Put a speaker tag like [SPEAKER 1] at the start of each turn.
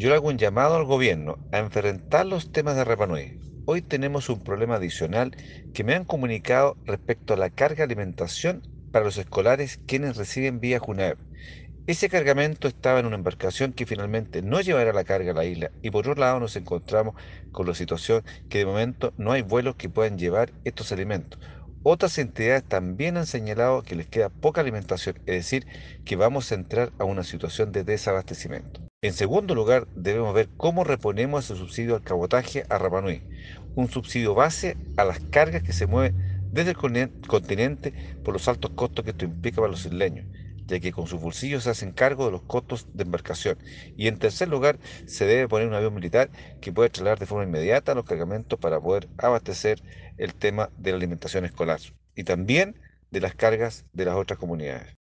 [SPEAKER 1] Yo le hago un llamado al gobierno a enfrentar los temas de Rapa Nui. Hoy tenemos un problema adicional que me han comunicado respecto a la carga de alimentación para los escolares quienes reciben vía JUNAEP. Ese cargamento estaba en una embarcación que finalmente no llevará la carga a la isla y por otro lado nos encontramos con la situación que de momento no hay vuelos que puedan llevar estos alimentos. Otras entidades también han señalado que les queda poca alimentación, es decir, que vamos a entrar a una situación de desabastecimiento. En segundo lugar, debemos ver cómo reponemos ese subsidio al cabotaje a Rapanui, un subsidio base a las cargas que se mueven desde el continente por los altos costos que esto implica para los isleños, ya que con sus bolsillos se hacen cargo de los costos de embarcación. Y en tercer lugar, se debe poner un avión militar que pueda trasladar de forma inmediata los cargamentos para poder abastecer el tema de la alimentación escolar y también de las cargas de las otras comunidades.